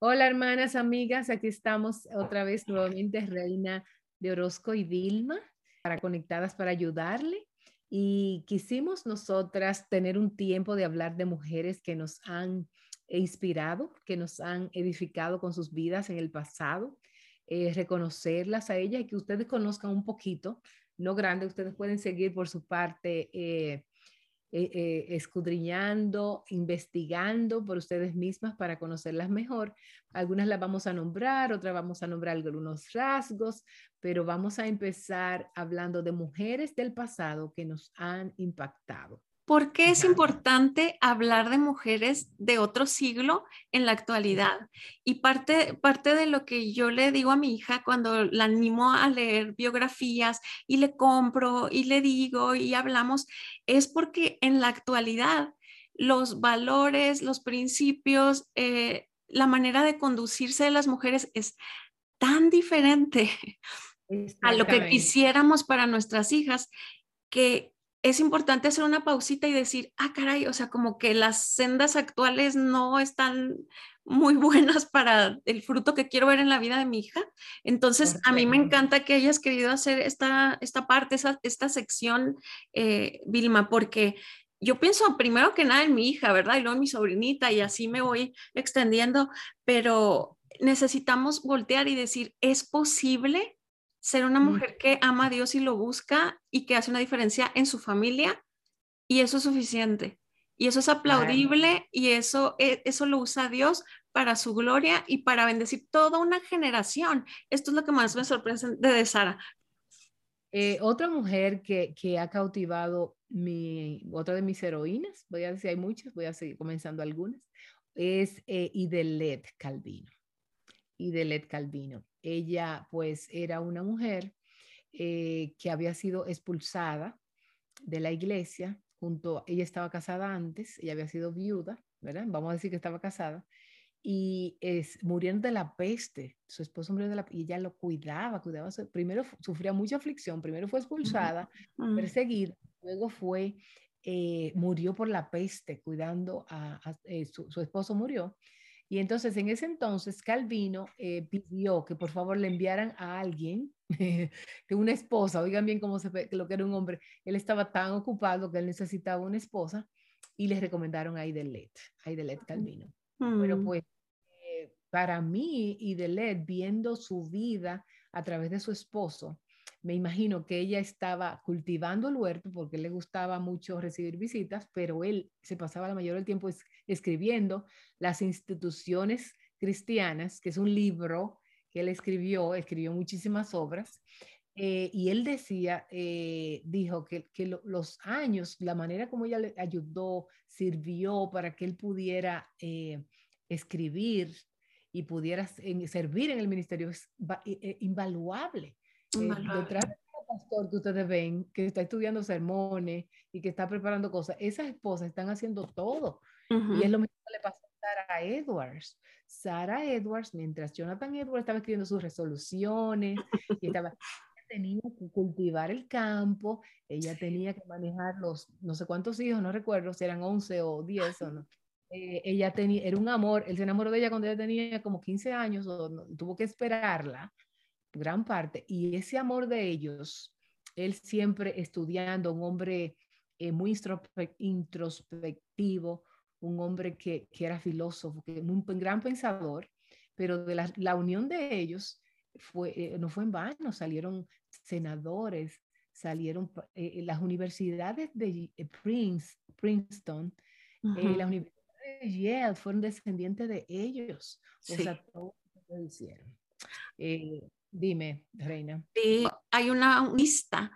Hola hermanas, amigas, aquí estamos otra vez nuevamente Reina de Orozco y Vilma para conectadas para ayudarle. Y quisimos nosotras tener un tiempo de hablar de mujeres que nos han inspirado, que nos han edificado con sus vidas en el pasado, eh, reconocerlas a ellas y que ustedes conozcan un poquito, no grande, ustedes pueden seguir por su parte. Eh, eh, eh, escudriñando, investigando por ustedes mismas para conocerlas mejor. Algunas las vamos a nombrar, otras vamos a nombrar algunos rasgos, pero vamos a empezar hablando de mujeres del pasado que nos han impactado. ¿Por qué es importante hablar de mujeres de otro siglo en la actualidad? Y parte, parte de lo que yo le digo a mi hija cuando la animo a leer biografías y le compro y le digo y hablamos, es porque en la actualidad los valores, los principios, eh, la manera de conducirse de las mujeres es tan diferente a lo que quisiéramos para nuestras hijas que es importante hacer una pausita y decir, ah, caray, o sea, como que las sendas actuales no están muy buenas para el fruto que quiero ver en la vida de mi hija. Entonces, a mí me encanta que hayas querido hacer esta, esta parte, esta sección, eh, Vilma, porque yo pienso primero que nada en mi hija, ¿verdad? Y luego en mi sobrinita y así me voy extendiendo, pero necesitamos voltear y decir, ¿es posible ser una mujer que ama a Dios y lo busca y que hace una diferencia en su familia y eso es suficiente. Y eso es aplaudible y eso, e, eso lo usa Dios para su gloria y para bendecir toda una generación. Esto es lo que más me sorprende de Sara. Eh, otra mujer que, que, ha cautivado mi, otra de mis heroínas, voy a decir, hay muchas, voy a seguir comenzando algunas, es eh, Idelet Calvino. Idelet Calvino. Ella pues era una mujer eh, que había sido expulsada de la iglesia, junto, ella estaba casada antes, ella había sido viuda, ¿verdad? Vamos a decir que estaba casada, y es, muriendo de la peste, su esposo murió de la y ella lo cuidaba, cuidaba, primero sufría mucha aflicción, primero fue expulsada, perseguida, luego fue, eh, murió por la peste, cuidando a, eh, su, su, esposo murió, y entonces en ese entonces Calvino eh, pidió que por favor le enviaran a alguien, que una esposa, oigan bien cómo se ve, lo que era un hombre, él estaba tan ocupado que él necesitaba una esposa y le recomendaron a Idelet, a Idelet Calvino. Mm. pues eh, para mí Idelet viendo su vida a través de su esposo, me imagino que ella estaba cultivando el huerto porque le gustaba mucho recibir visitas, pero él se pasaba la mayoría del tiempo escribiendo las instituciones cristianas, que es un libro que él escribió, escribió muchísimas obras, eh, y él decía, eh, dijo que, los años, la manera como ella le ayudó, sirvió para que él pudiera eh, escribir y pudiera servir en el ministerio es invaluable. Eh, detrás de pastor que ustedes ven, que está estudiando sermones y que está preparando cosas, esas esposas están haciendo todo. Y es lo mismo que le pasó a Sarah Edwards. Sarah Edwards, mientras Jonathan Edwards estaba escribiendo sus resoluciones y estaba tenía que cultivar el campo, ella tenía que manejar los no sé cuántos hijos, no recuerdo si eran 11 o 10 o no. Eh, ella tenía, era un amor, él se enamoró de ella cuando ella tenía como 15 años, o tuvo que esperarla gran parte, y ese amor de ellos, él siempre estudiando, un hombre eh, muy introspectivo, un hombre que, que era filósofo, que un, gran pensador, pero de la, la unión de ellos fue, eh, no fue en vano, salieron senadores, salieron eh, las universidades de Prince, Princeton, las universidades de Yale fueron descendientes de ellos, o sea, todo lo hicieron. Dime, Reina. Sí, hay una lista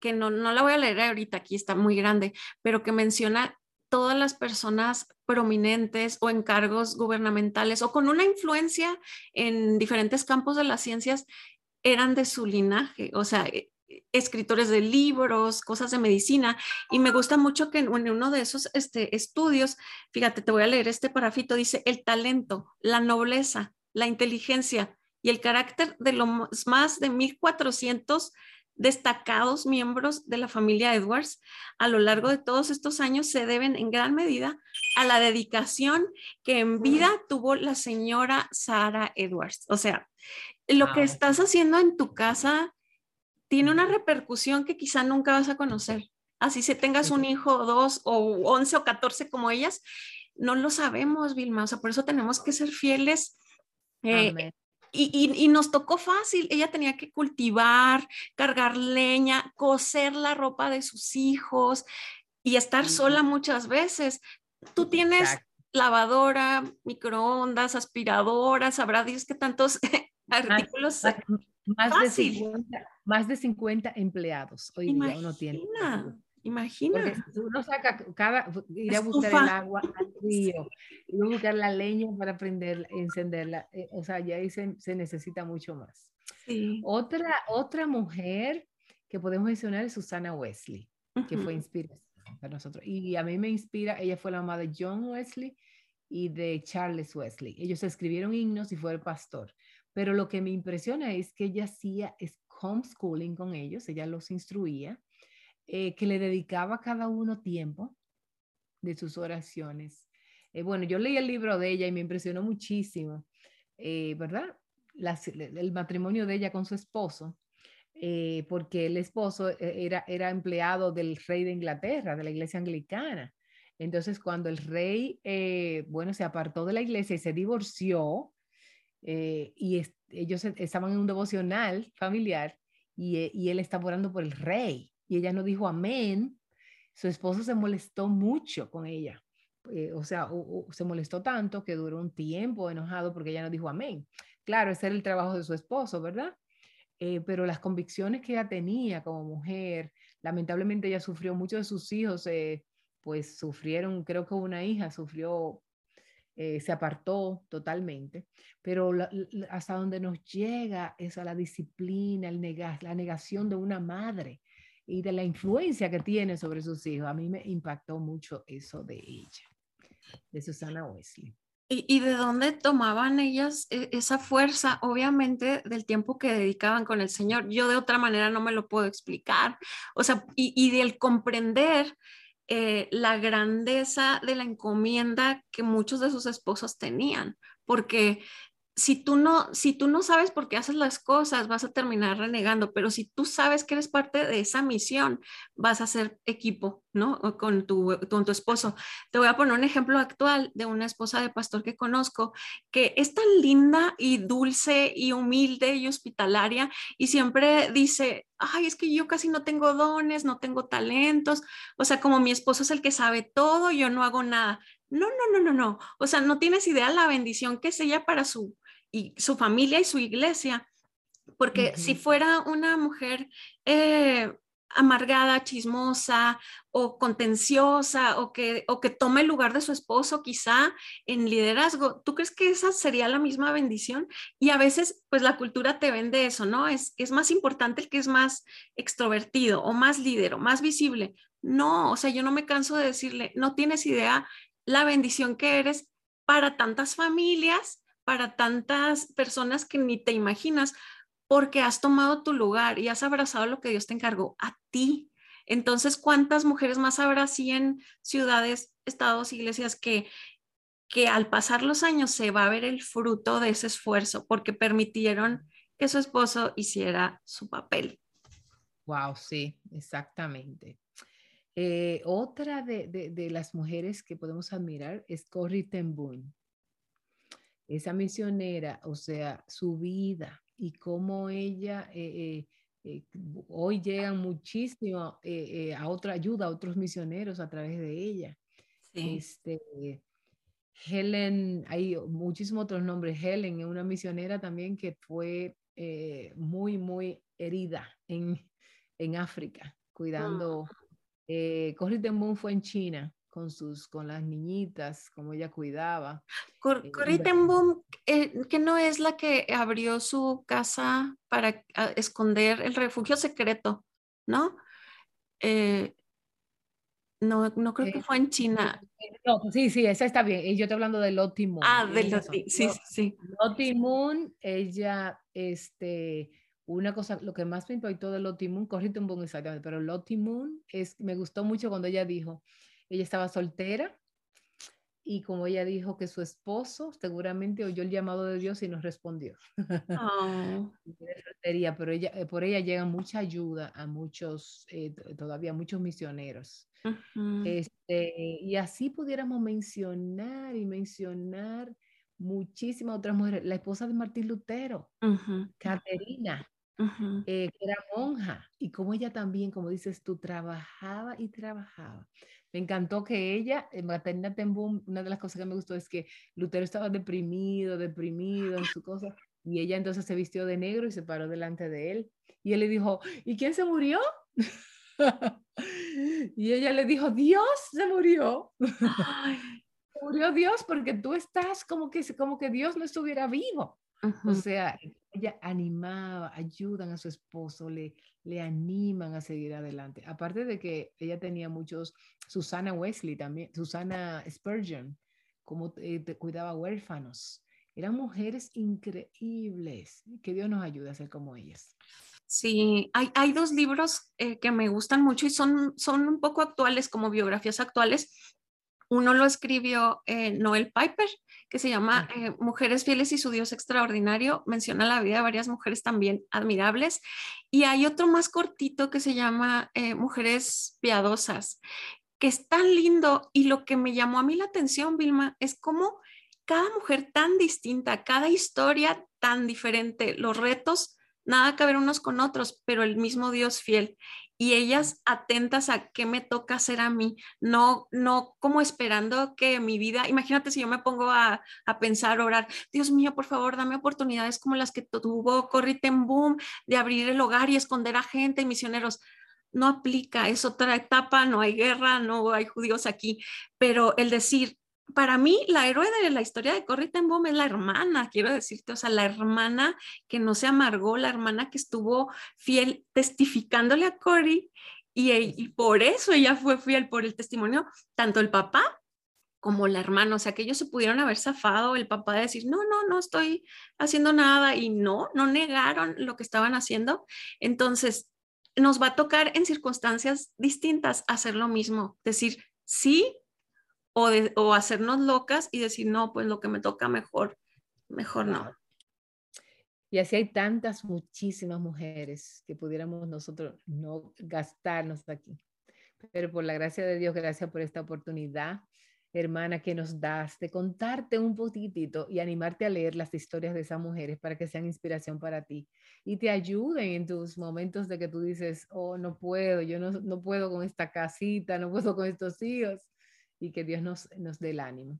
que no, no la voy a leer ahorita, aquí está muy grande, pero que menciona todas las personas prominentes o en cargos gubernamentales o con una influencia en diferentes campos de las ciencias eran de su linaje, o sea, e, escritores de libros, cosas de medicina, y me gusta mucho que en uno de esos este, estudios, fíjate, te voy a leer este parafito, dice, el talento, la nobleza, la inteligencia, y el carácter de los más de 1400 destacados miembros de la familia Edwards a lo largo de todos estos años se deben en gran medida a la dedicación que en vida tuvo la señora Sarah Edwards. O sea, lo que estás haciendo en tu casa tiene una repercusión que quizá nunca vas a conocer. Así si tengas un hijo o dos o once o catorce como ellas, no lo sabemos, Vilma. O sea, por eso tenemos que ser fieles. Eh, y, y, nos tocó fácil. Ella tenía que cultivar, cargar leña, coser la ropa de sus hijos y estar sola muchas veces. Tú tienes lavadora, microondas, aspiradoras, habrá Dios que tantos artículos. Más, de 50, más de 50 empleados hoy día uno tiene. Imagina. Porque uno saca cada, ir a buscar el agua al río, ir a buscar la leña para prender, encenderla. Eh, o sea, ya ahí se, se necesita mucho más. Otra, otra mujer que podemos mencionar es Susana Wesley, que fue inspiración para nosotros. Y a mí me inspira, ella fue la mamá de John Wesley y de Charles Wesley. Ellos escribieron himnos y fue el pastor. Pero lo que me impresiona es que ella hacía homeschooling con ellos, ella los instruía, eh, que le dedicaba a cada uno tiempo de sus oraciones. Eh, bueno, yo leí el libro de ella y me impresionó muchísimo, eh, ¿verdad? el matrimonio de ella con su esposo, porque el esposo era, era empleado del rey de Inglaterra, de la iglesia anglicana. Entonces, cuando el rey, bueno, se apartó de la iglesia y se divorció, eh, y ellos e, estaban en un devocional familiar y, eh, y, él estaba orando por el rey y ella no dijo amén. Su esposo se molestó mucho con ella. Eh, o sea, se molestó tanto que duró un tiempo enojado porque ella no dijo amén. Claro, ese era el trabajo de su esposo, ¿verdad? pero las convicciones que ella tenía como mujer, lamentablemente ella sufrió, muchos de sus hijos, pues sufrieron, creo que una hija sufrió eh, se apartó totalmente, pero hasta donde nos llega es a la disciplina, el la negación de una madre y de la influencia que tiene sobre sus hijos. A mí me impactó mucho eso de ella, de Susana Wesley. ¿Y, y de dónde tomaban ellas e, esa fuerza? Obviamente del tiempo que dedicaban con el Señor. Yo de otra manera no me lo puedo explicar. O sea, y, y del comprender eh, la grandeza de la encomienda que muchos de sus esposos tenían, porque si tú no, si tú no sabes por qué haces las cosas, vas a terminar renegando, pero si tú sabes que eres parte de esa misión, vas a ser equipo, ¿no? Con tu, con tu esposo. Te voy a poner un ejemplo actual de una esposa de pastor que conozco, que es tan linda y dulce y humilde y hospitalaria y siempre dice, ay, es que yo casi no tengo dones, no tengo talentos, o sea, como mi esposo es el que sabe todo, yo no hago nada. No, no, no, no, no. O sea, no tienes idea la bendición que es ella para su y su familia y su iglesia. Porque si fuera una mujer eh, amargada, chismosa o contenciosa o que, o que tome el lugar de su esposo quizá en liderazgo, ¿tú crees que esa sería la misma bendición? Y a veces pues la cultura te vende eso, ¿no? Es, es más importante el que es más extrovertido o más líder o más visible. No, o sea, yo no me canso de decirle, no tienes idea la bendición que eres para tantas familias para tantas personas que ni te imaginas, porque has tomado tu lugar y has abrazado lo que Dios te encargó a ti. Entonces, ¿cuántas mujeres más habrá así en ciudades, estados, iglesias que, que al pasar los años se va a ver el fruto de ese esfuerzo porque permitieron que su esposo hiciera su papel? Wow, sí, exactamente. Eh, otra de, de, las mujeres que podemos admirar es Corrie ten Boom esa misionera, o sea, su vida y cómo ella eh, eh, eh, hoy llegan muchísimo a otra ayuda a otros misioneros a través de ella. Este, Helen, hay muchísimos otros nombres. Helen es una misionera también que fue muy, muy herida en, en África, cuidando. Ah. Corrie ten fue en China con sus, con las niñitas, como ella cuidaba. Cor eh, eh, que no es la que abrió su casa para ah, esconder el refugio secreto, ¿no? Eh, no, no creo que fue en China. No, sí, sí, esa está bien. Yo estoy hablando de Lottie Moon. Ah, de Lottie, sí, sí. Lottie Moon, ella, este, una cosa, lo que más me impactó de Lottie Moon, corriste un poco exactamente, pero Lottie Moon es, me gustó mucho cuando ella dijo, ella estaba soltera y como ella dijo que su esposo seguramente oyó el llamado de Dios y nos respondió. Oh. pero ella, eh, por ella llega mucha ayuda a muchos, eh, todavía muchos misioneros. este, y así pudiéramos mencionar y mencionar muchísimas otras mujeres. La esposa de Martín Lutero, Caterina, eh, que era monja, y como ella también, como dices tú, trabajaba y trabajaba. Me encantó que ella, en Caterina Tembum, una de las cosas que me gustó es que Lutero estaba deprimido, deprimido en su cosa, y ella entonces se vistió de negro y se paró delante de él. Y él le dijo, ¿y quién se murió? y ella le dijo, Dios se murió. murió Dios porque tú estás como que, como que Dios no estuviera vivo. O sea, ella animaba, ayudan a su esposo, le, le animan a seguir adelante. Aparte de que ella tenía muchos, Susana Wesley también, Susana Spurgeon, como te, cuidaba huérfanos. Eran mujeres increíbles. Que Dios nos ayude a ser como ellas. Sí, hay, hay dos libros eh, que me gustan mucho y son, son un poco actuales, como biografías actuales. Uno lo escribió eh, Noel Piper, que se llama eh, Mujeres fieles y su Dios extraordinario. Menciona la vida de varias mujeres también admirables. Y hay otro más cortito que se llama eh, Mujeres piadosas, que es tan lindo. Y lo que me llamó a mí la atención, Vilma, es cómo cada mujer tan distinta, cada historia tan diferente, los retos, nada que ver unos con otros, pero el mismo Dios fiel y ellas atentas a qué me toca hacer a mí, no, no como esperando que mi vida, imagínate si yo me pongo a, a pensar, orar, Dios mío, por favor, dame oportunidades como las que tuvo Corrie ten Boom de abrir el hogar y esconder a gente y misioneros. No aplica, es otra etapa, no hay guerra, no hay judíos aquí, pero el decir, para mí, la héroe de la historia de Corrie ten Boom es la hermana, quiero decirte, o sea, la hermana que no se amargó, la hermana que estuvo fiel testificándole a Corrie y, por eso ella fue fiel por el testimonio, tanto el papá como la hermana, o sea, que ellos se pudieron haber zafado, el papá de decir, no, no, no estoy haciendo nada y no, no negaron lo que estaban haciendo. Entonces, nos va a tocar en circunstancias distintas hacer lo mismo, decir, sí, o, hacernos locas y decir, no, pues lo que me toca mejor, mejor no. Y así hay tantas, muchísimas mujeres que pudiéramos nosotros no gastarnos aquí. Pero por la gracia de Dios, gracias por esta oportunidad, hermana, que nos das de contarte un poquitito y animarte a leer las historias de esas mujeres para que sean inspiración para ti y te ayuden en tus momentos de que tú dices, oh, no puedo, yo no, no puedo con esta casita, no puedo con estos hijos y que Dios nos, nos dé el ánimo.